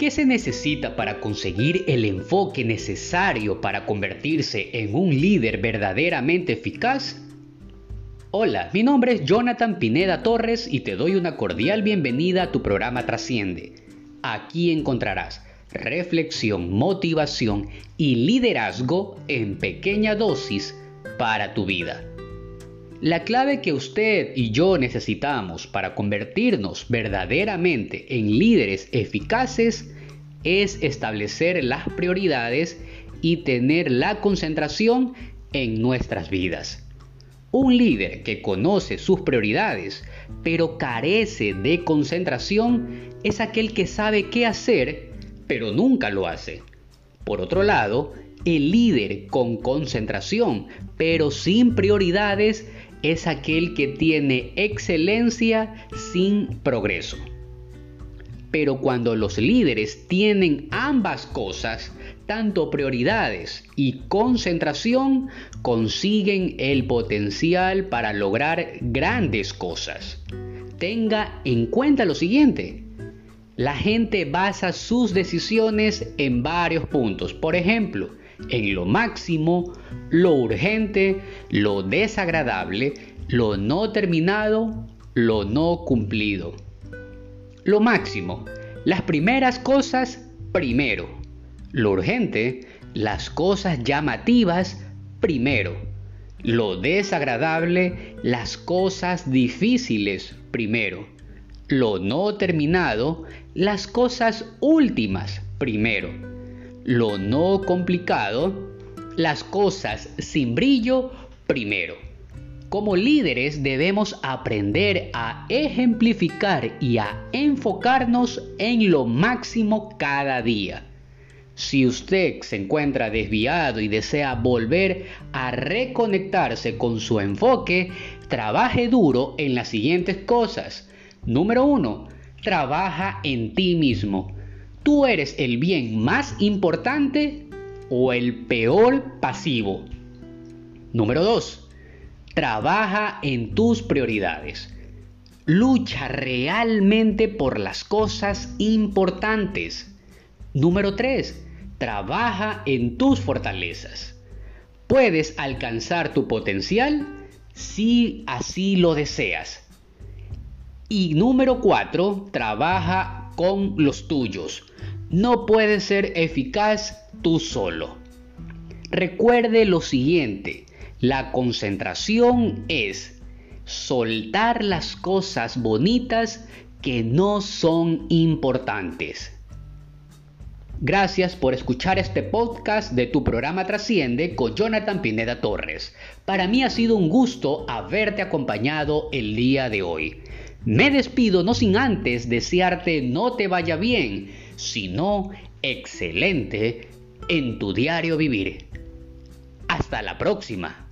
¿Qué se necesita para conseguir el enfoque necesario para convertirse en un líder verdaderamente eficaz? Hola, mi nombre es Jonathan Pineda Torres y te doy una cordial bienvenida a tu programa Trasciende. Aquí encontrarás reflexión, motivación y liderazgo en pequeña dosis para tu vida. La clave que usted y yo necesitamos para convertirnos verdaderamente en líderes eficaces es establecer las prioridades y tener la concentración en nuestras vidas. Un líder que conoce sus prioridades pero carece de concentración es aquel que sabe qué hacer pero nunca lo hace. Por otro lado, el líder con concentración pero sin prioridades es aquel que tiene excelencia sin progreso. Pero cuando los líderes tienen ambas cosas, tanto prioridades y concentración, consiguen el potencial para lograr grandes cosas. Tenga en cuenta lo siguiente. La gente basa sus decisiones en varios puntos. Por ejemplo, en lo máximo, lo urgente, lo desagradable, lo no terminado, lo no cumplido. Lo máximo, las primeras cosas primero. Lo urgente, las cosas llamativas primero. Lo desagradable, las cosas difíciles primero. Lo no terminado, las cosas últimas primero lo no complicado, las cosas sin brillo primero. Como líderes debemos aprender a ejemplificar y a enfocarnos en lo máximo cada día. Si usted se encuentra desviado y desea volver a reconectarse con su enfoque, trabaje duro en las siguientes cosas. Número 1. Trabaja en ti mismo. ¿Tú eres el bien más importante o el peor pasivo? Número 2. Trabaja en tus prioridades. Lucha realmente por las cosas importantes. Número 3. Trabaja en tus fortalezas. ¿Puedes alcanzar tu potencial? Si así lo deseas. Y número 4. Trabaja con los tuyos no puedes ser eficaz tú solo. Recuerde lo siguiente, la concentración es soltar las cosas bonitas que no son importantes. Gracias por escuchar este podcast de tu programa Trasciende con Jonathan Pineda Torres. Para mí ha sido un gusto haberte acompañado el día de hoy. Me despido no sin antes desearte no te vaya bien, sino excelente en tu diario vivir. Hasta la próxima.